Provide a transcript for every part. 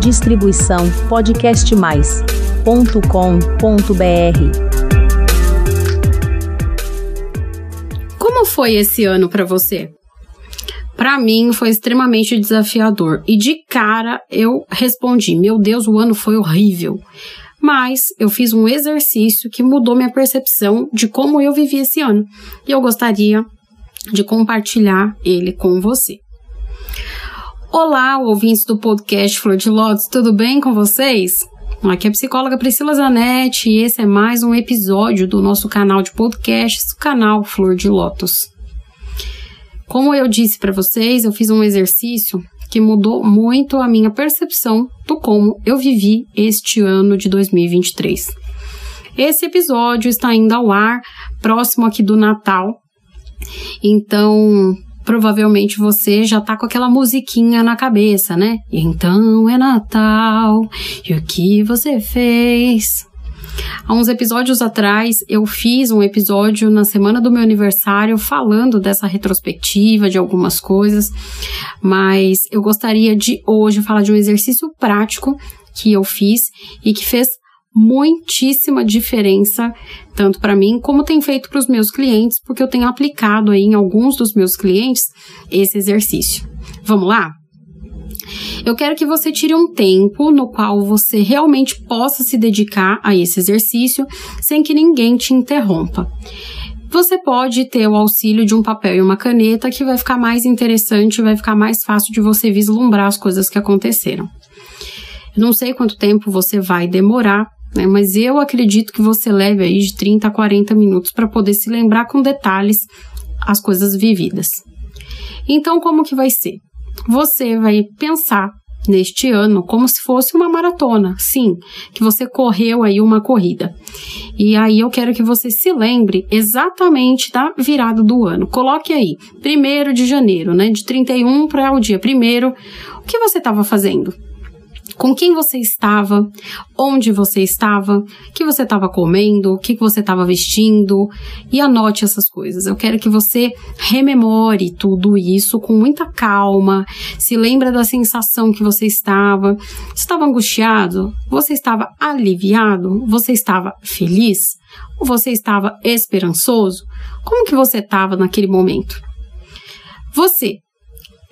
Distribuição podcastmais.com.br. Como foi esse ano para você? Para mim foi extremamente desafiador e de cara eu respondi: "Meu Deus, o ano foi horrível". Mas eu fiz um exercício que mudou minha percepção de como eu vivi esse ano e eu gostaria de compartilhar ele com você. Olá, ouvintes do podcast Flor de Lótus, tudo bem com vocês? Aqui é a psicóloga Priscila Zanetti e esse é mais um episódio do nosso canal de podcasts, o canal Flor de Lótus. Como eu disse para vocês, eu fiz um exercício que mudou muito a minha percepção do como eu vivi este ano de 2023. Esse episódio está indo ao ar próximo aqui do Natal. Então, provavelmente você já tá com aquela musiquinha na cabeça, né? Então é Natal, e o que você fez? Há uns episódios atrás, eu fiz um episódio na semana do meu aniversário falando dessa retrospectiva, de algumas coisas, mas eu gostaria de hoje falar de um exercício prático que eu fiz e que fez muitíssima diferença, tanto para mim como tem feito para os meus clientes, porque eu tenho aplicado aí em alguns dos meus clientes esse exercício. Vamos lá? Eu quero que você tire um tempo no qual você realmente possa se dedicar a esse exercício sem que ninguém te interrompa. Você pode ter o auxílio de um papel e uma caneta que vai ficar mais interessante, vai ficar mais fácil de você vislumbrar as coisas que aconteceram. Eu não sei quanto tempo você vai demorar né? Mas eu acredito que você leve aí de 30 a 40 minutos para poder se lembrar com detalhes as coisas vividas. Então, como que vai ser? Você vai pensar neste ano como se fosse uma maratona, sim, que você correu aí uma corrida. E aí eu quero que você se lembre exatamente da virada do ano. Coloque aí, primeiro de janeiro, né, de 31 para o dia primeiro, o que você estava fazendo? Com quem você estava, onde você estava, o que você estava comendo, o que você estava vestindo e anote essas coisas. Eu quero que você rememore tudo isso com muita calma, se lembra da sensação que você estava. Você estava angustiado? Você estava aliviado? Você estava feliz? Ou você estava esperançoso? Como que você estava naquele momento? Você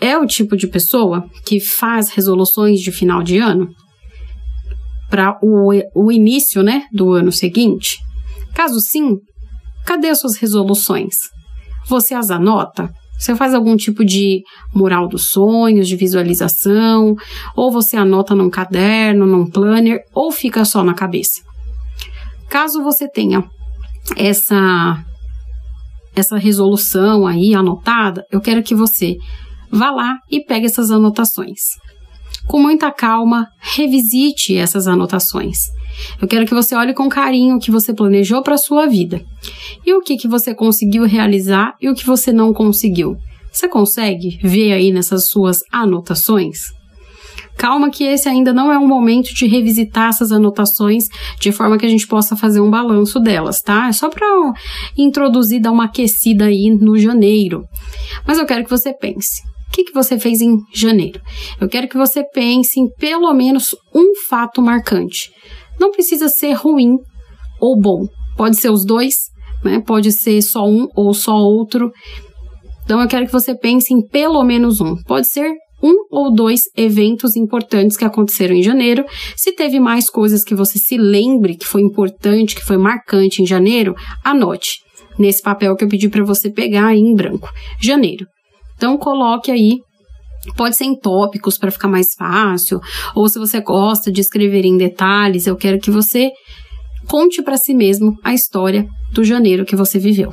é o tipo de pessoa que faz resoluções de final de ano para o, o início né, do ano seguinte? Caso sim, cadê as suas resoluções? Você as anota? Você faz algum tipo de mural dos sonhos, de visualização, ou você anota num caderno, num planner, ou fica só na cabeça? Caso você tenha essa essa resolução aí anotada, eu quero que você vá lá e pegue essas anotações. Com muita calma, revisite essas anotações. Eu quero que você olhe com carinho o que você planejou para a sua vida e o que, que você conseguiu realizar e o que você não conseguiu. Você consegue ver aí nessas suas anotações? Calma que esse ainda não é um momento de revisitar essas anotações de forma que a gente possa fazer um balanço delas, tá? É só para introduzir, dar uma aquecida aí no janeiro. Mas eu quero que você pense. O que, que você fez em janeiro? Eu quero que você pense em pelo menos um fato marcante. Não precisa ser ruim ou bom. Pode ser os dois, né? Pode ser só um ou só outro. Então eu quero que você pense em pelo menos um. Pode ser um ou dois eventos importantes que aconteceram em janeiro. Se teve mais coisas que você se lembre que foi importante, que foi marcante em janeiro, anote nesse papel que eu pedi para você pegar aí em branco. Janeiro. Então coloque aí Pode ser em tópicos para ficar mais fácil, ou se você gosta de escrever em detalhes, eu quero que você conte para si mesmo a história do janeiro que você viveu.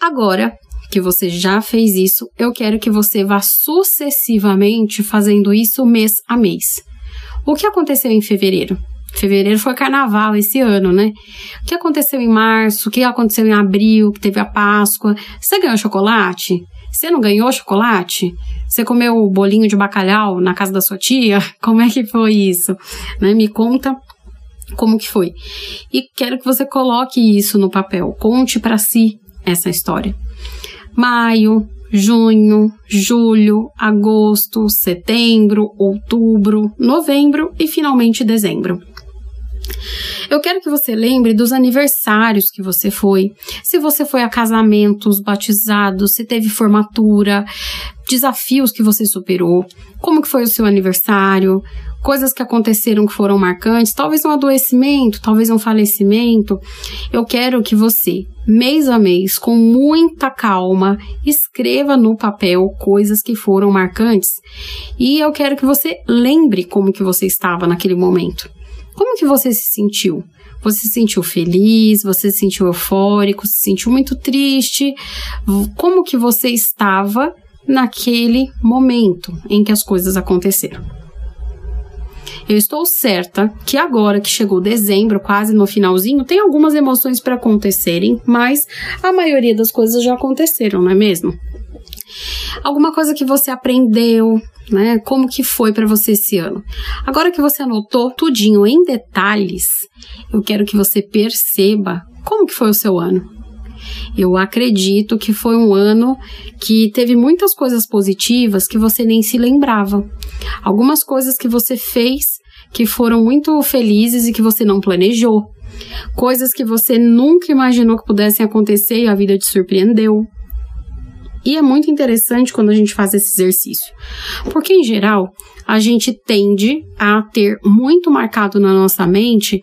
Agora que você já fez isso, eu quero que você vá sucessivamente fazendo isso mês a mês. O que aconteceu em fevereiro? Fevereiro foi carnaval esse ano, né? O que aconteceu em março? O que aconteceu em abril? Que teve a Páscoa? Você ganhou chocolate? Você não ganhou chocolate? Você comeu o bolinho de bacalhau na casa da sua tia? Como é que foi isso? Né? Me conta como que foi. E quero que você coloque isso no papel. Conte para si essa história. Maio, junho, julho, agosto, setembro, outubro, novembro e finalmente dezembro. Eu quero que você lembre dos aniversários que você foi. Se você foi a casamentos, batizados, se teve formatura, desafios que você superou, como que foi o seu aniversário, coisas que aconteceram que foram marcantes, talvez um adoecimento, talvez um falecimento. Eu quero que você, mês a mês, com muita calma, escreva no papel coisas que foram marcantes e eu quero que você lembre como que você estava naquele momento. Como que você se sentiu? Você se sentiu feliz? Você se sentiu eufórico? Se sentiu muito triste? Como que você estava naquele momento em que as coisas aconteceram? Eu estou certa que agora que chegou dezembro, quase no finalzinho, tem algumas emoções para acontecerem, mas a maioria das coisas já aconteceram, não é mesmo? Alguma coisa que você aprendeu, né? Como que foi para você esse ano? Agora que você anotou tudinho em detalhes, eu quero que você perceba como que foi o seu ano. Eu acredito que foi um ano que teve muitas coisas positivas que você nem se lembrava. Algumas coisas que você fez que foram muito felizes e que você não planejou. Coisas que você nunca imaginou que pudessem acontecer e a vida te surpreendeu. E é muito interessante quando a gente faz esse exercício, porque em geral a gente tende a ter muito marcado na nossa mente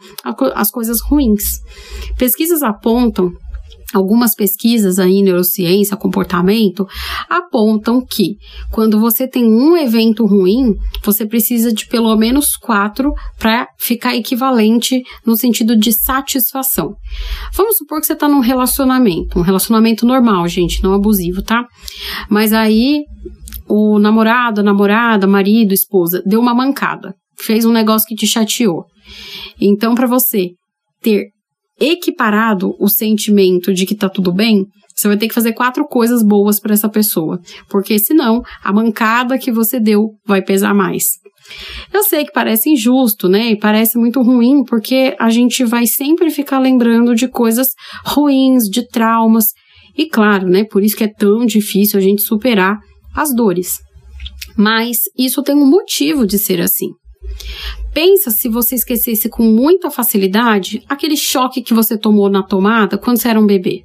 as coisas ruins. Pesquisas apontam Algumas pesquisas aí, neurociência, comportamento, apontam que quando você tem um evento ruim, você precisa de pelo menos quatro para ficar equivalente no sentido de satisfação. Vamos supor que você está num relacionamento, um relacionamento normal, gente, não abusivo, tá? Mas aí o namorado, a namorada, marido, esposa, deu uma mancada, fez um negócio que te chateou. Então, para você ter equiparado o sentimento de que tá tudo bem, você vai ter que fazer quatro coisas boas para essa pessoa, porque senão a mancada que você deu vai pesar mais. Eu sei que parece injusto, né? E parece muito ruim, porque a gente vai sempre ficar lembrando de coisas ruins, de traumas. E claro, né? Por isso que é tão difícil a gente superar as dores. Mas isso tem um motivo de ser assim. Pensa se você esquecesse com muita facilidade aquele choque que você tomou na tomada quando você era um bebê.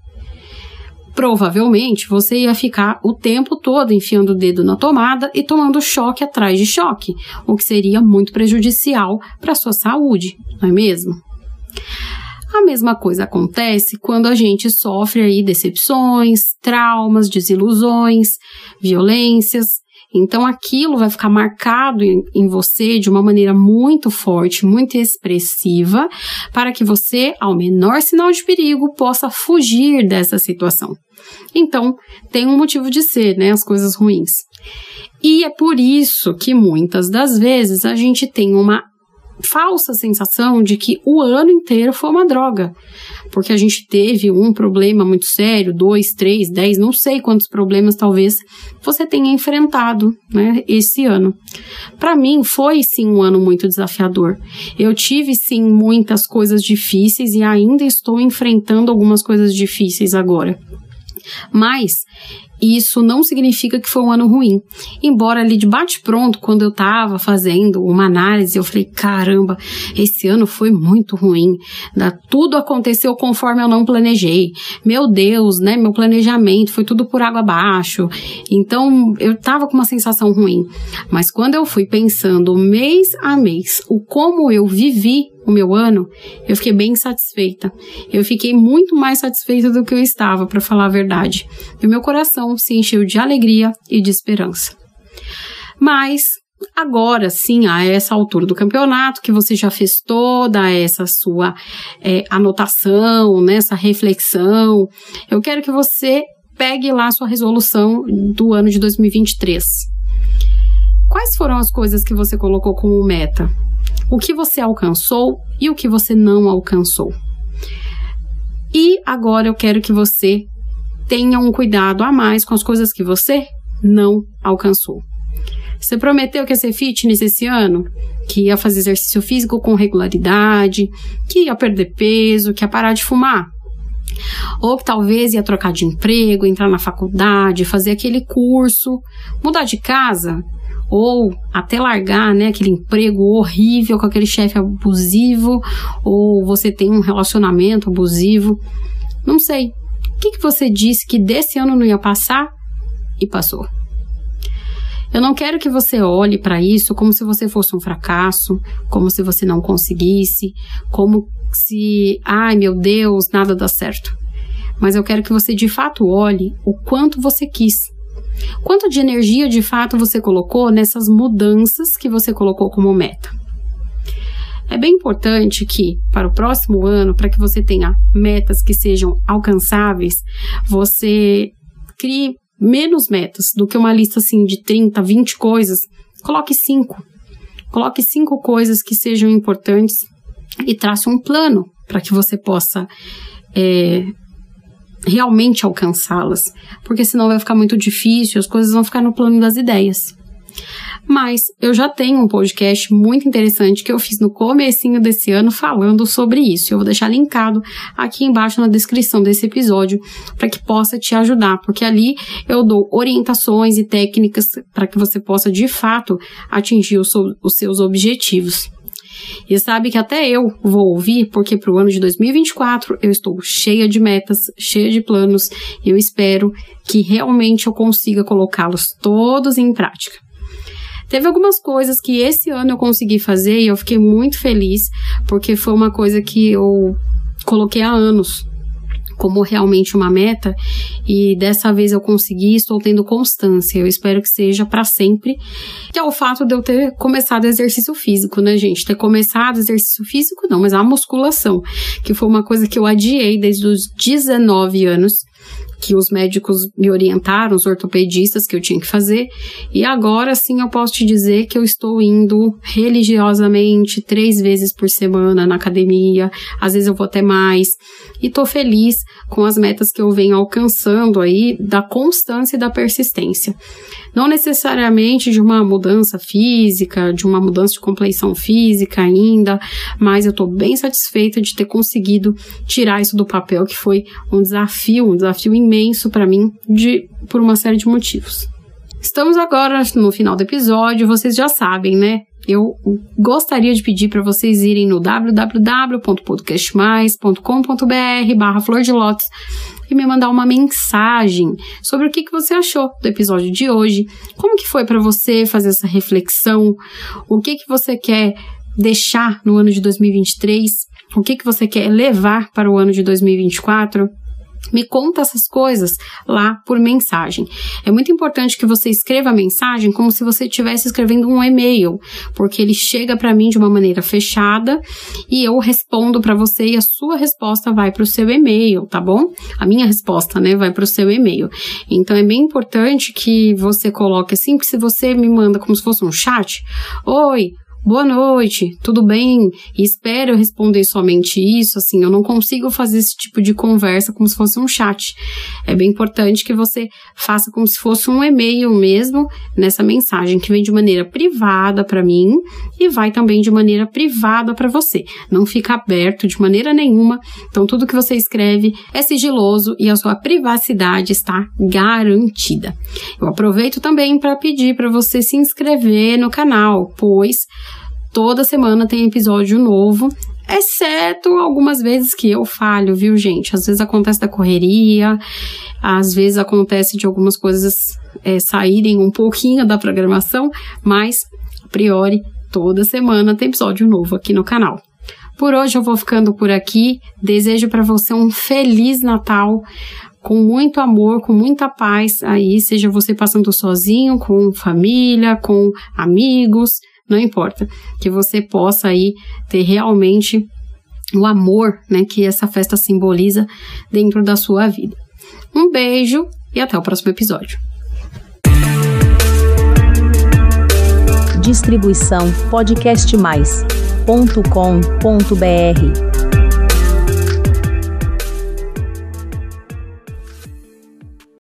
Provavelmente você ia ficar o tempo todo enfiando o dedo na tomada e tomando choque atrás de choque, o que seria muito prejudicial para sua saúde, não é mesmo? A mesma coisa acontece quando a gente sofre aí decepções, traumas, desilusões, violências, então aquilo vai ficar marcado em, em, você de uma maneira muito forte, muito expressiva, para que você, ao menor sinal de perigo, possa fugir dessa situação. Então, tem um motivo de ser, né? As coisas ruins. E é por isso que muitas das vezes a gente tem uma falsa sensação de que o ano inteiro foi uma droga. Porque a gente teve um problema muito sério, dois, três, dez, não sei quantos problemas talvez você tenha enfrentado né, esse ano. Para mim, foi sim um ano muito desafiador. Eu tive sim muitas coisas difíceis e ainda estou enfrentando algumas coisas difíceis agora. Mas isso não significa que foi um ano ruim. Embora ali de bate-pronto, quando eu estava fazendo uma análise, eu falei: caramba, esse ano foi muito ruim. Tudo aconteceu conforme eu não planejei. Meu Deus, né? Meu planejamento foi tudo por água abaixo. Então eu estava com uma sensação ruim. Mas quando eu fui pensando mês a mês o como eu vivi o meu ano, eu fiquei bem satisfeita. Eu fiquei muito mais satisfeita do que eu estava, para falar a verdade. E o meu coração se encheu de alegria e de esperança. Mas agora sim, a essa altura do campeonato, que você já fez toda essa sua é, anotação, né, essa reflexão, eu quero que você pegue lá a sua resolução do ano de 2023. Quais foram as coisas que você colocou como meta? O que você alcançou e o que você não alcançou. E agora eu quero que você tenha um cuidado a mais com as coisas que você não alcançou. Você prometeu que ia ser fitness esse ano? Que ia fazer exercício físico com regularidade, que ia perder peso, que ia parar de fumar? Ou que talvez ia trocar de emprego, entrar na faculdade, fazer aquele curso, mudar de casa, ou até largar, né, aquele emprego horrível com aquele chefe abusivo, ou você tem um relacionamento abusivo. Não sei. O que, que você disse que desse ano não ia passar e passou? Eu não quero que você olhe para isso como se você fosse um fracasso, como se você não conseguisse, como se, ai meu Deus, nada dá certo. Mas eu quero que você de fato olhe o quanto você quis. Quanto de energia de fato você colocou nessas mudanças que você colocou como meta. É bem importante que, para o próximo ano, para que você tenha metas que sejam alcançáveis, você crie menos metas do que uma lista assim de 30, 20 coisas. Coloque cinco. Coloque cinco coisas que sejam importantes e trace um plano para que você possa é, realmente alcançá-las, porque senão vai ficar muito difícil, as coisas vão ficar no plano das ideias. Mas eu já tenho um podcast muito interessante que eu fiz no comecinho desse ano falando sobre isso. Eu vou deixar linkado aqui embaixo na descrição desse episódio para que possa te ajudar, porque ali eu dou orientações e técnicas para que você possa de fato atingir os, os seus objetivos. E sabe que até eu vou ouvir, porque para o ano de 2024 eu estou cheia de metas, cheia de planos, e eu espero que realmente eu consiga colocá-los todos em prática. Teve algumas coisas que esse ano eu consegui fazer e eu fiquei muito feliz, porque foi uma coisa que eu coloquei há anos como realmente uma meta e dessa vez eu consegui, estou tendo constância. Eu espero que seja para sempre. Que é o fato de eu ter começado exercício físico, né, gente? Ter começado exercício físico não, mas a musculação, que foi uma coisa que eu adiei desde os 19 anos que os médicos me orientaram, os ortopedistas que eu tinha que fazer. E agora sim eu posso te dizer que eu estou indo religiosamente três vezes por semana na academia, às vezes eu vou até mais. E tô feliz com as metas que eu venho alcançando aí da constância e da persistência. Não necessariamente de uma mudança física, de uma mudança de compleição física ainda, mas eu tô bem satisfeita de ter conseguido tirar isso do papel, que foi um desafio, um desafio imenso para mim, de, por uma série de motivos. Estamos agora no final do episódio, vocês já sabem, né? Eu gostaria de pedir para vocês irem no www.podcastmais.com.br barra flor de lótus e me mandar uma mensagem sobre o que, que você achou do episódio de hoje, como que foi para você fazer essa reflexão, o que que você quer deixar no ano de 2023, o que que você quer levar para o ano de 2024. Me conta essas coisas lá por mensagem. É muito importante que você escreva a mensagem como se você estivesse escrevendo um e-mail, porque ele chega para mim de uma maneira fechada e eu respondo para você e a sua resposta vai para o seu e-mail, tá bom? A minha resposta, né, vai para o seu e-mail. Então é bem importante que você coloque assim, que se você me manda como se fosse um chat, oi, boa noite, tudo bem? Espero responder somente isso, assim, eu não consigo fazer esse tipo de conversa como se fosse um chat. É bem importante que você faça como se fosse um e-mail mesmo nessa mensagem que vem de maneira privada para mim e vai também de maneira privada para você. Não fica aberto de maneira nenhuma. Então tudo que você escreve é sigiloso e a sua privacidade está garantida. Eu aproveito também para pedir para você se inscrever no canal, pois Toda semana tem episódio novo, exceto algumas vezes que eu falho, viu, gente? Às vezes acontece da correria, às vezes acontece de algumas coisas é, saírem um pouquinho da programação, mas, a priori, toda semana tem episódio novo aqui no canal. Por hoje eu vou ficando por aqui. Desejo para você um feliz Natal, com muito amor, com muita paz aí, seja você passando sozinho, com família, com amigos não importa. Que você possa aí ter realmente o amor, né, que essa festa simboliza dentro da sua vida. Um beijo e até o próximo episódio. Distribuição podcastmais.com.br